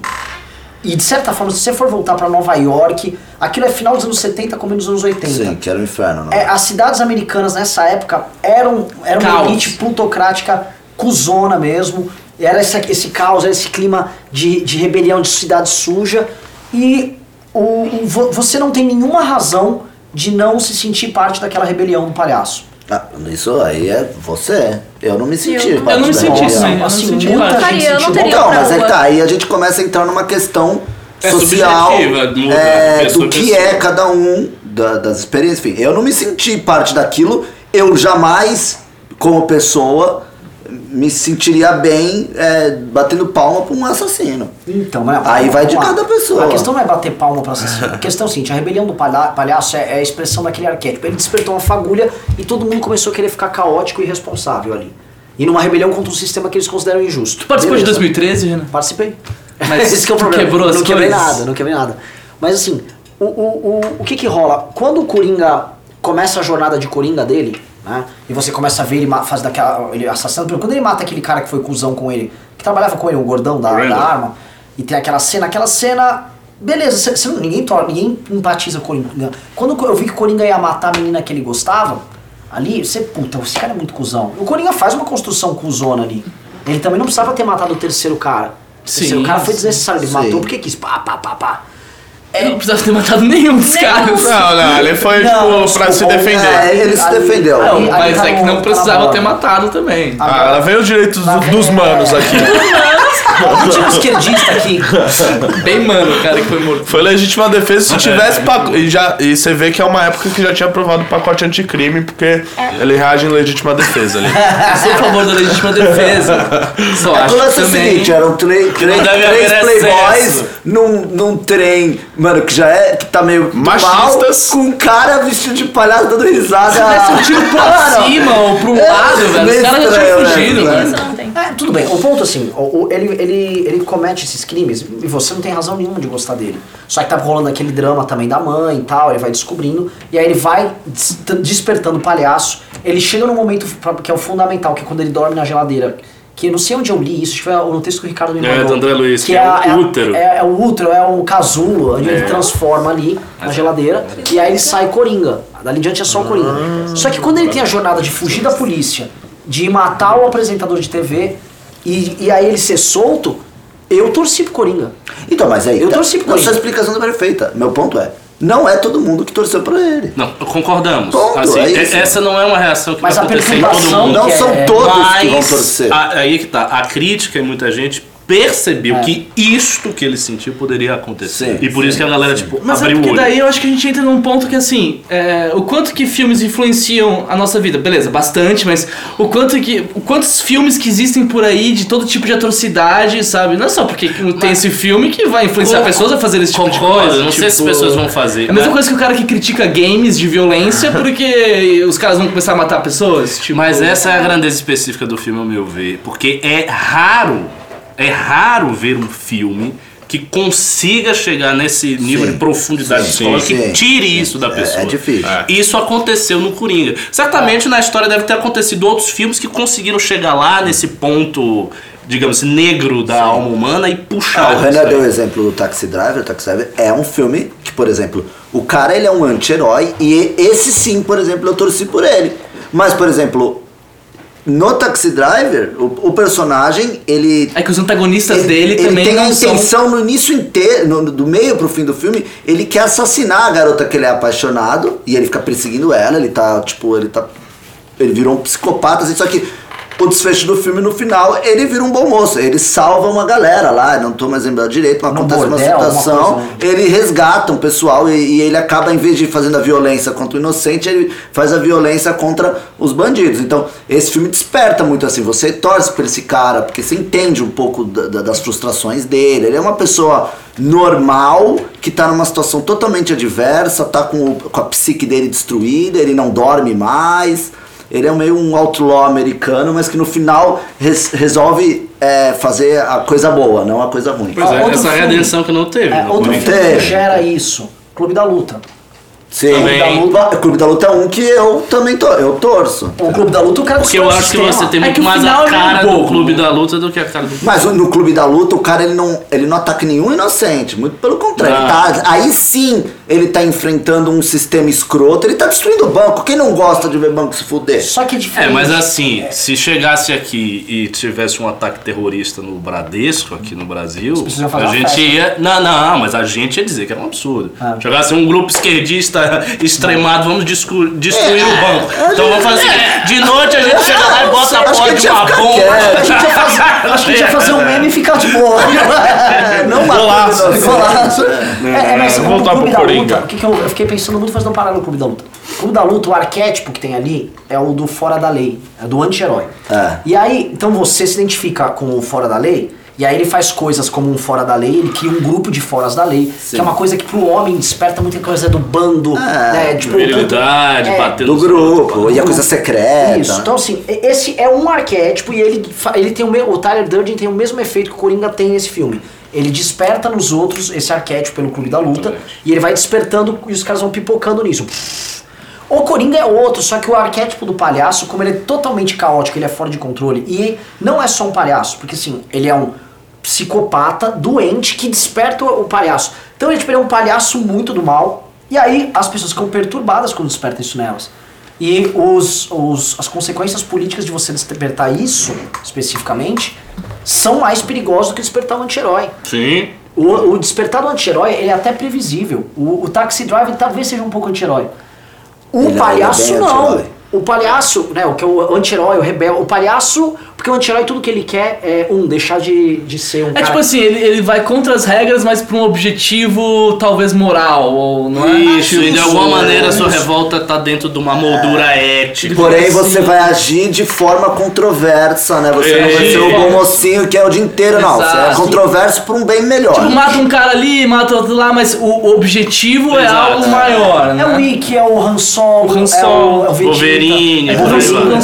e de certa forma, se você for voltar pra Nova York, aquilo é final dos anos 70, começo dos anos 80. sim, que era o inferno, né? É, as cidades americanas nessa época eram, eram uma elite plutocrática cuzona mesmo. Era esse, esse caos, era esse clima de, de rebelião, de cidade suja. E o, o- vo- você não tem nenhuma razão de não se sentir parte daquela rebelião do palhaço. Ah, isso aí é você. Eu não me senti. Eu- parte eu não me da senti, rebelião. sim. Eu não assim, senti muita parte. gente eu não teria pra mas é rua. tá, aí a gente começa a entrar numa questão É social muda, é, do que pessoa. é cada um da- das experiências. Enfim, eu não me senti parte daquilo, eu jamais, como pessoa, me sentiria bem é, batendo palma pra um assassino. Então, mas, Aí vai de cada pessoa. A questão não é bater palma pra assassino. A questão é a seguinte, a rebelião do palha- palhaço é, é a expressão daquele arquétipo. Ele despertou uma fagulha e todo mundo começou a querer ficar caótico e irresponsável ali. E numa rebelião contra um sistema que eles consideram injusto. Tu participou de Beleza. 2013, Renan? Participei. Mas Esse que é o problema. quebrou as não quebrei coisas? nada, não quebrei nada. Mas assim, o, o, o, o que que rola? Quando o Coringa começa a jornada de Coringa dele, né? E você começa a ver ele fazer daquela. ele assassinando. por exemplo, Quando ele mata aquele cara que foi cuzão com ele, que trabalhava com ele, o gordão da, da arma, e tem aquela cena, aquela cena. Beleza, cê- cê ninguém, torna, ninguém empatiza com o Coringa. Quando eu vi que o Coringa ia matar a menina que ele gostava, ali, você, puta, esse cara é muito cuzão. O Coringa faz uma construção cuzona ali. Ele também não precisava ter matado o terceiro cara. O terceiro Sim, cara foi desnecessário, ele Sim. matou porque quis. Pá, pá, pá, pá. Eu não precisava ter matado nenhum dos caras. Não, não, ele foi Não, tipo pra se desculpa, defender. É, ele se defendeu. ali Mas tá é que não tá precisava ter matado também. Ah, ela veio os direitos do- dos manos aqui. Não tinha um esquerdista aqui. Bem mano, o cara que foi morto. Foi legítima defesa se tivesse pac... e, já, e você vê que é uma época que já tinha aprovado o pacote anticrime, porque ele reage em legítima defesa ali. Eu sou a favor da legítima defesa. Só É acho que esse também... seguinte, eram três, três, deve três haver playboys excesso. num, num trem, mano, que já é, que tá meio Machistas. mal, com um cara vestido de palhaço dando risada. tivesse um tiro pra Mano, cima ou pra um é lado, velho. Os caras já tinham né, fugido, velho? tem. É, tudo bem. O ponto assim, o, o- ele, ele, ele comete esses crimes e você não tem razão nenhuma de gostar dele. Só que tá rolando aquele drama também da mãe e tal, ele vai descobrindo, e aí ele vai des- despertando o palhaço. Ele chega num momento que é o fundamental, que é quando ele dorme na geladeira. Que eu não sei onde eu li isso, que foi no texto que o Ricardo me É, mandou. do André Luiz, que é a- o útero. É, é o útero, é um casulo, onde ele transforma ali na geladeira, e aí ele sai coringa. Dali em diante é só o coringa. Só que quando ele tem a jornada de fugir da polícia, de matar o apresentador de TV, e, e aí ele ser solto, eu torci pro Coringa. Então, mas aí, Eu tá, torci pro a sua explicação tá perfeita. Meu ponto é, não é todo mundo que torceu pra ele. Não, concordamos. Ponto, Assim, é e- isso. essa não é uma reação que Mas vai a acontecer em todo mundo. Não que são é- todos que vão Mas, torcer. a- aí que tá. A crítica e muita gente percebeu É. que isto que ele sentiu poderia acontecer. Sim, e por isso que a galera, tipo, Mas é abriu o porque olho. daí eu acho que a gente entra num ponto que assim, é, o quanto que filmes influenciam a nossa vida, beleza, bastante, mas o quanto que. O quantos filmes que existem por aí de todo tipo de atrocidade, sabe? Não é só porque tem esse filme que vai influenciar Com- pessoas a fazer esse tipo de Concordo, coisa. não sei se tipo- as pessoas vão fazer. É a mesma né? coisa que o cara que critica games de violência porque os caras vão começar a matar pessoas. Tipo, Mas essa é a grandeza específica do filme, ao meu ver. Porque é raro, é raro ver um filme que consiga chegar nesse nível Sim. de profundidade Sim, psicológica sim, que tire sim. isso da É- pessoa. é difícil. É. Isso aconteceu no Coringa. Certamente na história deve ter acontecido outros filmes que conseguiram chegar lá nesse ponto, digamos assim, negro da alma humana e puxar. Ah, o Renan deu o exemplo do Taxi Driver. O Taxi Driver é um filme que, por exemplo, o cara ele é um anti-herói e esse sim, por exemplo, eu torci por ele. Mas, por exemplo, no Taxi Driver, o, o personagem, ele... É que os antagonistas ele, dele ele também tem a não são. intenção no início inteiro, no- do meio pro fim do filme, ele quer assassinar a garota que ele é apaixonado e ele fica perseguindo ela, ele tá, tipo, ele tá... Ele virou um psicopata, assim, só que o desfecho do filme no final, ele vira um bom moço. Ele salva uma galera lá, não tô mais lembrando direito, mas No acontece bordel, uma situação. né? Ele resgata um pessoal e, e ele acaba, em vez de fazendo a violência contra o inocente, ele faz a violência contra os bandidos. Então, esse filme desperta muito assim. Você torce por esse cara, porque você entende um pouco da- da- das frustrações dele. Ele é uma pessoa normal que tá numa situação totalmente adversa, tá com, o- com a psique dele destruída, ele não dorme mais. Ele é meio um outlaw americano, mas que no final res- resolve é, fazer a coisa boa, não a coisa ruim. Pois é, outro essa filme. redenção que não teve. É, no outro filme que gera isso. Clube da Luta. Sim, Também. Clube da Luta, Clube da Luta é um que eu também to, eu torço. O Clube da Luta, o cara Porque eu o acho que você tem É muito o mais a é cara do. Clube da Luta do que a cara do Mas no Clube da Luta, o cara ele não, ele não ataca nenhum inocente, muito pelo contrário. Tá- aí sim ele tá enfrentando um sistema escroto, ele tá destruindo o banco. Quem não gosta de ver banco se fuder? Só que é É, diferente. mas assim, se chegasse aqui e tivesse um ataque terrorista no Bradesco, aqui no Brasil, a gente festa. ia. Não, não, mas a gente ia dizer que era um absurdo. Ah. Chegasse um grupo esquerdista extremado, vamos destruir É, o banco. Então vamos fazer assim, de noite a gente chega lá e bota a Acho que porra a de gente ia uma bomba. A gente ia fazer, acho que a gente ia fazer um meme e ficar de boa. É, não Golaço. matando Golaço. É, é, mas voltar Clube pro da Coringa. Luta, o que, que eu, eu fiquei pensando muito fazendo um paralelo com o Clube da Luta. O Clube da Luta, o arquétipo que tem ali é o do fora da lei, é do anti-herói. É. E aí, então você se identifica com o fora da lei, e aí ele faz coisas como um fora da lei, ele cria um grupo de foras da lei, que é uma coisa que pro homem desperta muita coisa do bando, né? Tipo, Virilidade, é, bater Do grupo, e a coisa Isso. secreta. Então, assim, esse é um arquétipo e ele, ele tem o mesmo. O Tyler Durden tem o mesmo efeito que o Coringa tem nesse filme. Ele desperta nos outros esse arquétipo pelo Clube da Luta e ele vai despertando e os caras vão pipocando nisso. O Coringa é outro, só que o arquétipo do palhaço, como ele é totalmente caótico, ele é fora de controle, e não é só um palhaço, porque assim, ele é um psicopata doente que desperta o palhaço. Então ele, tipo, ele é um palhaço muito do mal, e aí as pessoas ficam perturbadas quando desperta isso nelas. E os, os, as consequências políticas de você despertar isso, especificamente, são mais perigosas do que despertar um anti-herói. Sim. O, o despertar do anti-herói ele é até previsível. O, o Taxi Driver talvez seja um pouco anti-herói. O Ele é- palhaço é não. O palhaço, né, o que é o anti-herói, o rebelde, o palhaço, porque o anti-herói tudo que ele quer é, um, deixar de, de ser um É cara... tipo assim, ele, ele vai contra as regras, mas pra um objetivo talvez moral, ou não é? Isso, e de alguma é, maneira a sua revolta tá dentro de uma moldura ética. Porém, você vai agir de forma controversa, né? Você não vai ser o bom mocinho que é o dia inteiro, não. Você é Exato. controverso por um bem melhor. Tipo, mata um cara ali, mata outro lá, mas o, o objetivo é Exato. algo maior, É né? o Ikki, é o Han Solo, O Han é Solo, o, é o Vegeta. Wolverine, é o Han Solo, vai. Han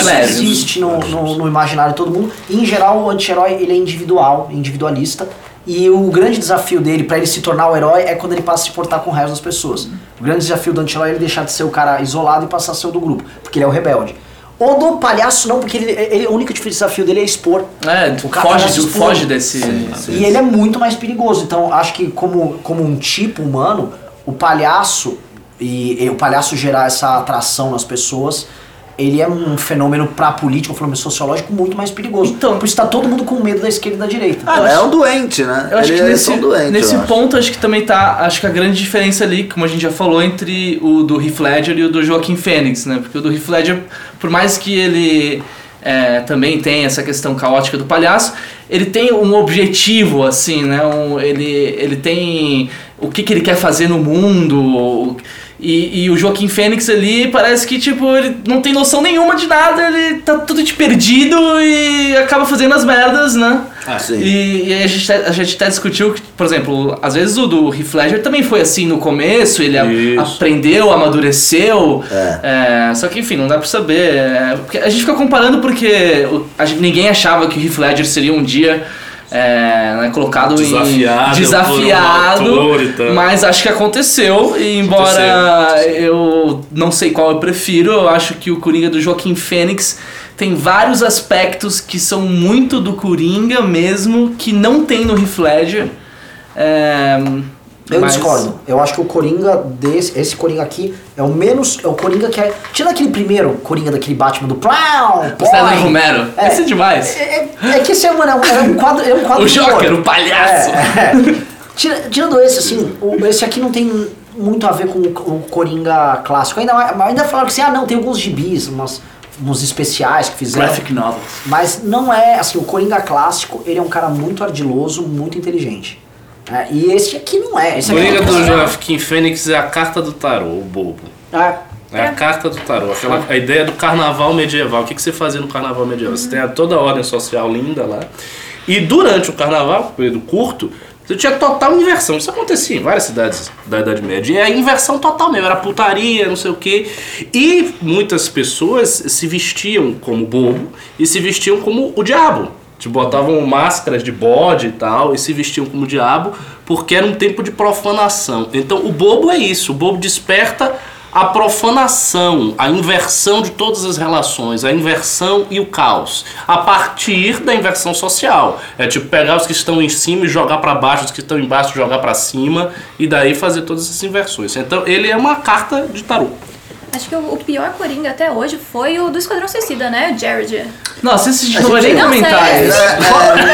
Solo, existe no, no, no imaginário de todo mundo. E, em geral, o anti-herói ele é individual, individualista. E o grande desafio dele pra ele se tornar o herói é quando ele passa a se portar com o resto das pessoas. O grande desafio do anti-herói é ele deixar de ser o cara isolado e passar a ser o do grupo, porque ele é o rebelde. O do palhaço não, porque ele, ele, o único desafio dele é expor. É, O cara foge, foge desse. E ele é muito mais perigoso. Então, acho que como, como um tipo humano, o palhaço e, e o palhaço gerar essa atração nas pessoas, ele é um fenômeno pra política, um fenômeno sociológico muito mais perigoso. Então- por isso tá todo mundo com medo da esquerda e da direita. Ah, é um doente, né? Eu acho Ele que é nesse, um doente, nesse eu acho. ponto, acho que também tá. Acho que a grande diferença ali, como a gente já falou, entre o do Heath Ledger e o do Joaquim Fênix, né? Porque o do Heath Ledger, por mais que ele é, também tenha essa questão caótica do palhaço, ele tem um objetivo, assim, né? Um, ele, ele tem o que, que ele quer fazer no mundo. o- E, e o Joaquim Fênix ali parece que, tipo, ele não tem noção nenhuma de nada, ele tá tudo de perdido e acaba fazendo as merdas, né? Sim. E, e a, gente, até- a gente até discutiu que, por exemplo, às vezes o do Heath Ledger também foi assim no começo, ele a- aprendeu, amadureceu. É. É, só que, enfim, não dá pra saber. é, porque a gente fica comparando porque o- a gente- ninguém achava que o Heath Ledger seria um dia. É, né, colocado Desafiado em desafiado, um mas acho que aconteceu e embora eu não sei qual eu prefiro, eu acho que o Coringa do Joaquim Fênix tem vários aspectos que são muito do Coringa mesmo, que não tem no Heath Ledger. É, Eu mas- discordo. Eu acho que o Coringa desse, esse Coringa aqui é o menos, é o Coringa que é, tira aquele primeiro Coringa daquele Batman do Plow, Stanley boing. Romero. É. Esse é demais. É, é- é que esse é, mano, é um, é quadro, é um quadro O Joker, o palhaço. É, é. Tira- tirando esse, assim, o- esse aqui não tem muito a ver com o, o Coringa clássico. Ainda, ainda falaram que assim, ah não, tem alguns gibis, umas uns especiais que fizeram. Graphic novels. Mas não é, assim, o Coringa clássico, ele é um cara muito ardiloso, muito inteligente. É, e esse aqui não é. Esse Coringa é do Joaquim Fênix é a carta do tarô, o bobo. É, É a carta do tarô, aquela, a ideia do carnaval medieval. O que, que você fazia no carnaval medieval? Você tem a- toda a ordem social linda lá. E durante o carnaval, período curto, você tinha total inversão. Isso acontecia em várias cidades da Idade Média. E é inversão total mesmo, era putaria, não sei o quê. E muitas pessoas se vestiam como bobo e se vestiam como o diabo. Tipo, botavam máscaras de bode e tal, e se vestiam como diabo, porque era um tempo de profanação. Então o bobo é isso, o bobo desperta a profanação, a inversão de todas as relações, a inversão e o caos, a partir da inversão social. É tipo pegar os que estão em cima e jogar para baixo, os que estão embaixo jogar para cima, e daí fazer todas essas inversões. Então ele é uma carta de tarô. Acho que o, pior Coringa até hoje foi o do Esquadrão Suicida, né? O Jared. Nossa, esse não vai nem Não, comentar sério. isso.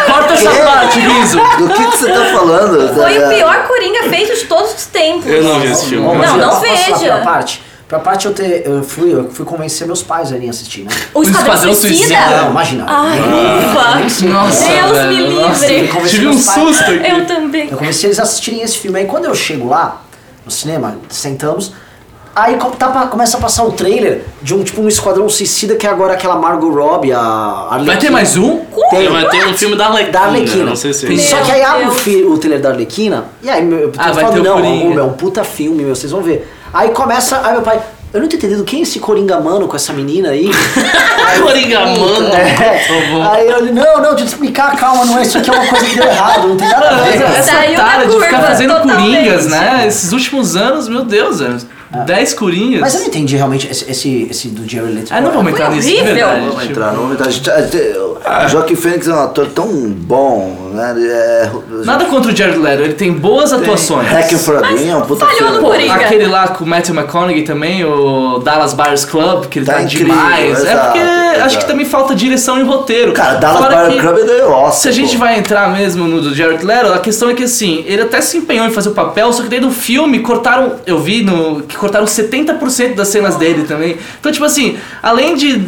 Corta essa parte, Guizo. Do que, que você tá falando? Foi É, o pior Coringa feito de todos os tempos. Eu não vi esse filme. Não, não falar veja. Pra parte, pra parte eu, ter, eu, fui, eu fui convencer meus pais a irem assistir, né? O Esquadrão Esquadrão Suicida? Suicida. Não, imagina. Ai, ufa. Nossa, Deus velho, me nossa, livre. Convenci Tive um susto aqui. Eu também. Eu comecei eles a assistirem esse filme. Aí quando eu chego lá, no cinema, sentamos, aí tá pra- começa a passar o trailer de um tipo um esquadrão suicida que é agora aquela Margot Robbie, a Arlequina. Vai ter mais um? Tem. Vai ter um filme da Arlequina. Da Arlequina. Não sei se Meu Só que aí abre o, o trailer da Arlequina, e aí meu, Ah, vai falando, ter o não, Coringa. é um puta filme, meu, vocês vão ver. Aí começa, aí meu pai, eu não tô entendendo quem é esse Coringa mano com essa menina aí. Coringa, mano. É. Favor. Aí eu, não, não, deixa eu te explicar, calma, não é isso aqui é uma coisa que deu errado, não tem nada a ver. Essa, essa tara de ficar fazendo totalmente. coringas, né? Esses últimos anos, meu Deus, é, 10 coringas. Mas eu não entendi realmente esse, esse, esse do Jerry Leto. Ah, não vamos entrar nisso, horrível. verdade. Vamos tipo, entrar no a gente, a gente- O Joaquim Fênix é um ator tão bom, né? Ele é. Nada contra o Jared Leto, ele tem boas atuações. Hacking for a Dream é um puta filme. Aquele lá com o Matthew McConaughey também, o Dallas Buyers Club, que ele tá, Tá incrível, demais. é exato, porque acho exato. que também falta direção e roteiro. Cara, Dallas Fora Buyer que- Club é do Oscar. Se a gente pô. vai entrar mesmo no do Jared Leto, a questão é que assim, ele até se empenhou em fazer o papel, só que daí no filme cortaram, eu vi no que cortaram 70% das cenas dele também. Então, tipo assim, além de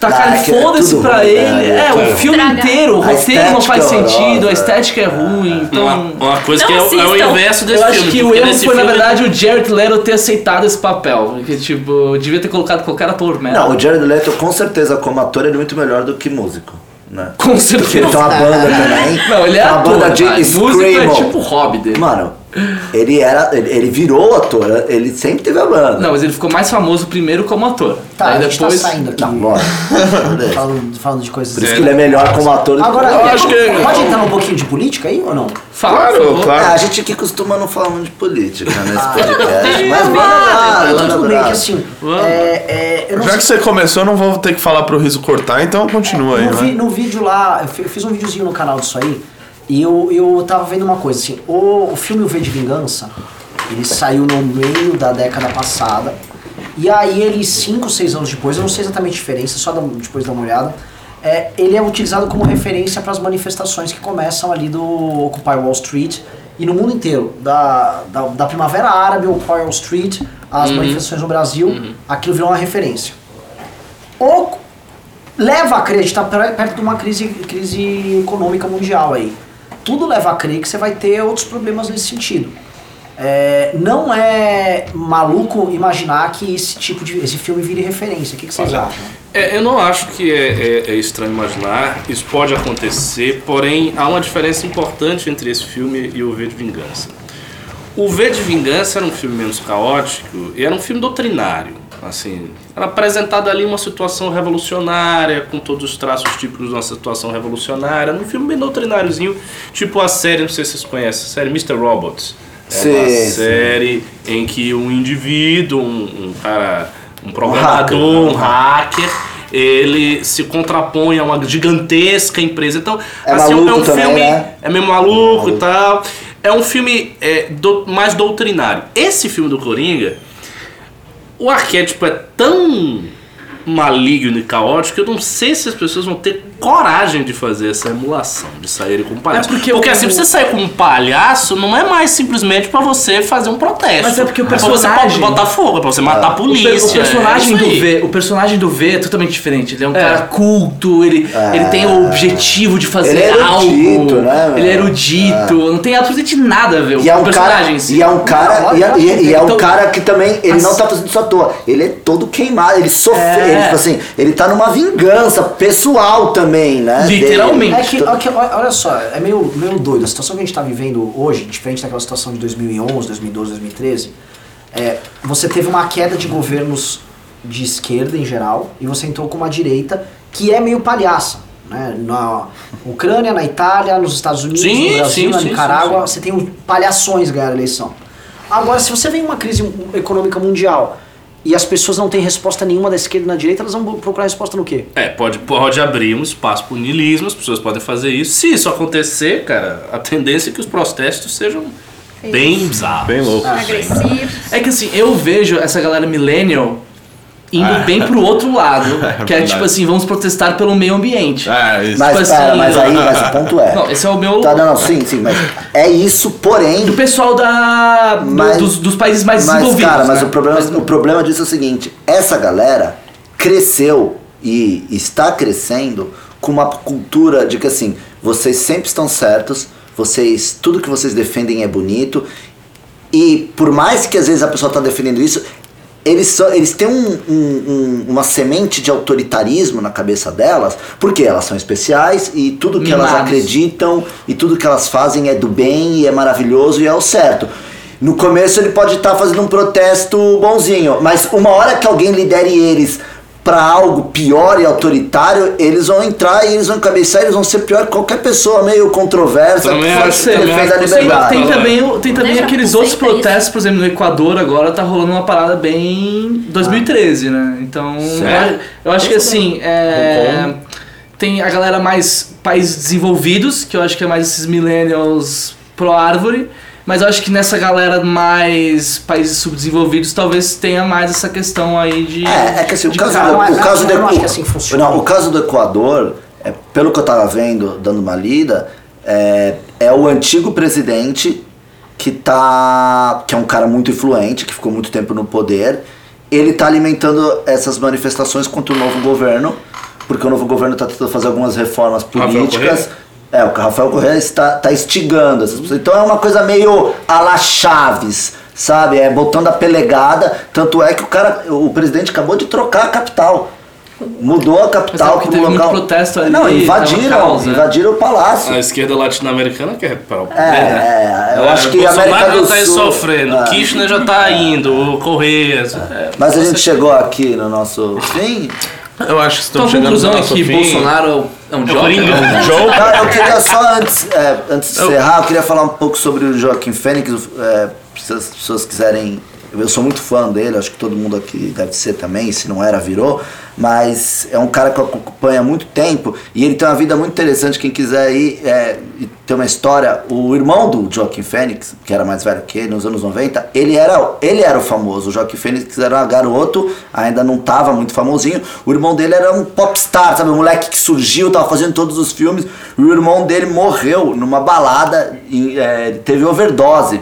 tacar Ah, é que é foda-se pra ruim, ele, né? é, Tudo. o filme Estraga. inteiro, o A roteiro não faz é sentido, a estética é ruim, então... Uma, uma coisa Não que é, o- é o assistam. inverso desse Eu acho filme. que o erro foi, na filme- verdade, o Jared Leto ter aceitado esse papel. Porque, tipo, devia ter colocado qualquer ator merda. Não, o Jared Leto, com certeza, como ator, ele é muito melhor do que músico. Né? Com Ele certeza. tem uma banda também. Não, ele é uma ator, banda de. Música é Screamo. tipo o hobby dele. Mano, ele era. Ele, ele virou ator, ele sempre teve a banda. Não, mas ele ficou mais famoso primeiro como ator. Tá, Aí a gente depois... tá saindo aqui. Lógico. Beleza. falando, falando de coisas Por isso que ele é melhor como ator do que Agora, como- Eu acho que- pode entrar um pouquinho de política aí ou não? Fala, Claro, claro. É, a gente aqui costuma não falar muito de política nesse Ah, podcast. mas manda lá, tudo bem, que lá. assim, é, é, eu Já que você começou, eu não vou ter que falar pro Riso cortar, então continua aí, no, vi- né? no vídeo lá, eu eu fiz um videozinho no canal disso aí, e eu, eu tava vendo uma coisa, assim, o, o filme O V de Vingança, ele saiu no meio da década passada, e aí ele, 5, 6 anos depois, eu não sei exatamente a diferença, só depois dá uma olhada, é, ele é utilizado como referência para as manifestações que começam ali do Occupy Wall Street e no mundo inteiro, da, da, da Primavera Árabe, Occupy Wall Street, as manifestações no Brasil, aquilo virou uma referência. O leva a crer, a gente está perto de uma crise, crise econômica mundial aí. Tudo leva a crer que você vai ter outros problemas nesse sentido. É, não é maluco imaginar que esse tipo de esse filme vire referência. O que, que vocês Olha, acham? É, eu não acho que é, é- é estranho imaginar, isso pode acontecer, porém há uma diferença importante entre esse filme e o V de Vingança. O V de Vingança era um filme menos caótico e era um filme doutrinário. Assim, era apresentado ali uma situação revolucionária, com todos os traços típicos de uma situação revolucionária. Era um filme bem doutrináriozinho, tipo a série, não sei se vocês conhecem, a série Mr. Robots. É uma Sim, sim. série em que um indivíduo, um, um cara, um programador, hacker, um hacker, ele se contrapõe a uma gigantesca empresa. Então, É assim, maluco um também, filme. né? É meio maluco e tal. É um filme é, do- mais doutrinário. Esse filme do Coringa, o arquétipo é tão maligno e caótico que eu não sei se as pessoas vão ter coragem de fazer essa emulação, de sair com um palhaço. É porque porque o- assim, pra você sair com um palhaço, não é mais simplesmente pra você fazer um protesto. Mas é porque o pra você personagem- botar fogo, é pra você matar a O, per- polícia. o personagem é do. V, o personagem do V é totalmente diferente. Ele é um cara culto, ele, ele tem o objetivo de fazer Ele é algo. erudito, né, Ele é erudito, não tem absolutamente nada a ver. E é o um cara, personagem em si. e é um cara, Não, e é, e é- e é um então- cara que também ele As- não tá fazendo isso à toa. Ele é todo queimado, ele sofreu, É. ele, tipo assim, ele tá numa vingança pessoal também, né? Literalmente. É que, olha que- olha só, é meio, meio doido. A situação que a gente está vivendo hoje, diferente daquela situação de 2011, 2012, 2013, é, você teve uma queda de governos de esquerda em geral e você entrou com uma direita que é meio palhaça. Né? Na Ucrânia, na Itália, nos Estados Unidos, Sim, no Brasil, sim, na Nicarágua, sim, você tem palhações ganhar a eleição. Agora, se você vem uma crise econômica mundial e as pessoas não têm resposta nenhuma da esquerda e da direita, elas vão procurar resposta no quê? É, pode, pode abrir um espaço pro niilismo, as pessoas podem fazer isso. Se isso acontecer, cara, a tendência é que os protestos sejam bem bizarros. Bem louco. Agressivo. É que assim, eu vejo essa galera millennial indo bem pro outro lado. que é tipo assim, vamos protestar pelo meio ambiente. É, isso. Mas, Tipo pera, assim, mas aí, mas o ponto é. Não, esse é o meu. Tá, não, não, sim, sim, mas é isso, porém. Do pessoal da. Mas- dos, dos países mais Mas, desenvolvidos. cara, mas né? o problema, o problema disso é o seguinte: essa galera cresceu e está crescendo com uma cultura de que assim, vocês sempre estão certos, vocês, tudo que vocês defendem é bonito, e por mais que às vezes a pessoa está defendendo isso, eles, só, eles têm um- um- um- uma semente de autoritarismo na cabeça delas, porque elas são especiais e tudo que elas acreditam e tudo que elas fazem é do bem e é maravilhoso e é o certo. No começo ele pode estar fazendo um protesto bonzinho, mas uma hora que alguém lidere eles para algo pior e autoritário, eles vão entrar e eles vão encabeçar, eles vão ser pior que qualquer pessoa meio controversa Também que acho- também defende a Tem, liberdade. tem também, tem também aqueles outros aceitar isso. protestos, por exemplo, no Equador agora tá rolando uma parada bem 2013, né? Então, eu acho que assim, é, tem a galera mais países desenvolvidos, que eu acho que é mais esses millennials pro árvore, mas eu acho que nessa galera mais países subdesenvolvidos talvez tenha mais essa questão aí de É, é que assim, o caso, cara. do, não é- o caso eu do não que assim funciona. Não, o caso do Equador, é, pelo que eu tava vendo, dando uma lida, é, é o antigo presidente que tá. que é um cara muito influente, que ficou muito tempo no poder. Ele tá alimentando essas manifestações contra o novo governo, porque o novo governo tá tentando fazer algumas reformas políticas. Correa? É, o Rafael Correa está tá instigando essas pessoas. Então é uma coisa meio a la Chaves, sabe? É botando a pelegada. Tanto é que o cara, o presidente acabou de trocar a capital. Mudou a é capital pro teve muito local. protesto ali, Não, invadiram, caos, né? invadiram o palácio. A esquerda latino-americana quer recuperar o poder, É, né? é, eu acho que a Bolsonaro América do já tá aí Sul- sofrendo, É. Kirchner já tá indo, o Correia. é, Mas a gente chegou aqui no nosso fim. Eu acho que Então estamos chegando conclusão no é nosso que fim. Bolsonaro é um joker? Coringa. É eu queria só antes, é, antes de encerrar, eu queria falar um pouco sobre o Joaquim Fênix. É, se as pessoas quiserem. Eu sou muito fã dele, acho que todo mundo aqui deve ser também, se não era, virou. Mas é um cara que eu acompanho há muito tempo e ele tem uma vida muito interessante. Quem quiser ir é, ter uma história, o irmão do Joaquim Fênix, que era mais velho que ele, nos anos 90, ele era, ele era o famoso. O Joaquim Fênix era garoto, ainda não tava muito famosinho. O irmão dele era um popstar, sabe? Um moleque que surgiu, tava fazendo todos os filmes. E o irmão dele morreu numa balada, e, é, teve overdose.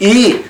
E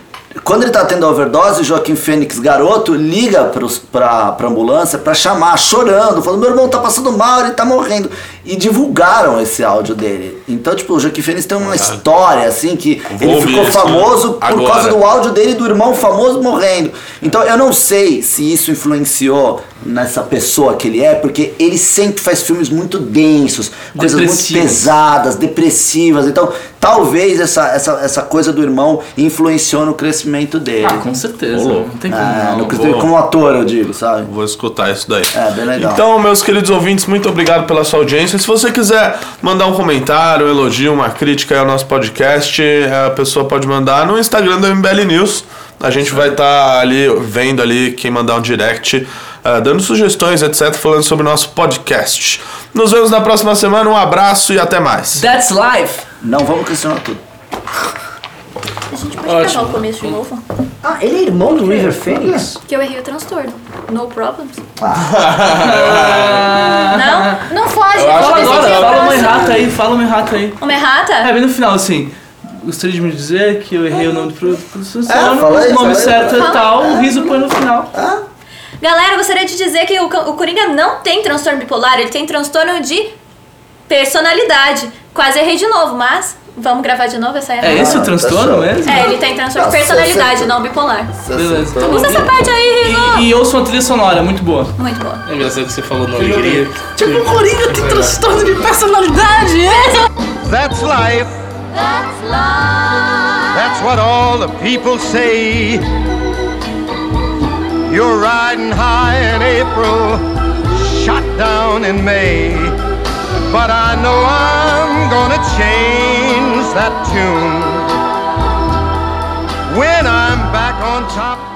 quando ele tá tendo a overdose, o Joaquim Fênix, garoto, liga pra, pra ambulância pra chamar, chorando, falando: meu irmão tá passando mal, ele tá morrendo. E divulgaram esse áudio dele. Então, tipo, o Joaquim Fênix tem uma história, assim, que ele ficou famoso por agora. causa do áudio dele do irmão famoso morrendo. Então, eu não sei se isso influenciou nessa pessoa que ele é, porque ele sempre faz filmes muito densos, coisas muito pesadas, depressivas. Então, talvez essa, essa, essa coisa do irmão influenciou no crescimento dele. Ah, com certeza. Não tem como Ah, não. como ator, eu digo, sabe? Vou escutar isso daí. É, bem legal. Então, meus queridos ouvintes, muito obrigado pela sua audiência. Se você quiser mandar um comentário, um elogio, uma crítica aí ao nosso podcast, eh, a pessoa pode mandar no Instagram do MBL News. A gente vai estar ali vendo ali quem mandar um direct, eh, dando sugestões, etc., falando sobre o nosso podcast. Nos vemos na próxima semana. Um abraço e até mais. That's life! Não vamos questionar tudo. A gente pode gravar o começo de novo? Ah, ele é irmão do River Phoenix? Porque eu errei o transtorno. No problems? Ah, Não? Não foge. Eu acho Fala que Agora, fala uma próximo. errata aí, fala uma errata aí. Uma errata? É, bem no final, assim. Gostaria de me dizer que eu errei o nome do produtor, fala aí, o nome fala aí. certo é tal, o riso põe no final. Galera, eu gostaria de dizer que o, o Coringa não tem transtorno bipolar, ele tem transtorno de personalidade. Quase errei de novo, mas vamos gravar de novo essa É errata. esse o tá transtorno mesmo? É, ele tem transtorno de Nossa, personalidade, não bipolar. Beleza. Usa essa parte aí, Riso. E, e ouça uma trilha sonora, muito boa. Muito boa. É engraçado que você falou no Alegria. Tipo, o Coringa tem transtorno de personalidade. That's life. That's life. That's what all the people say. You're riding high in April, shot down in May. But I know I'm gonna change that tune. When I'm back on top,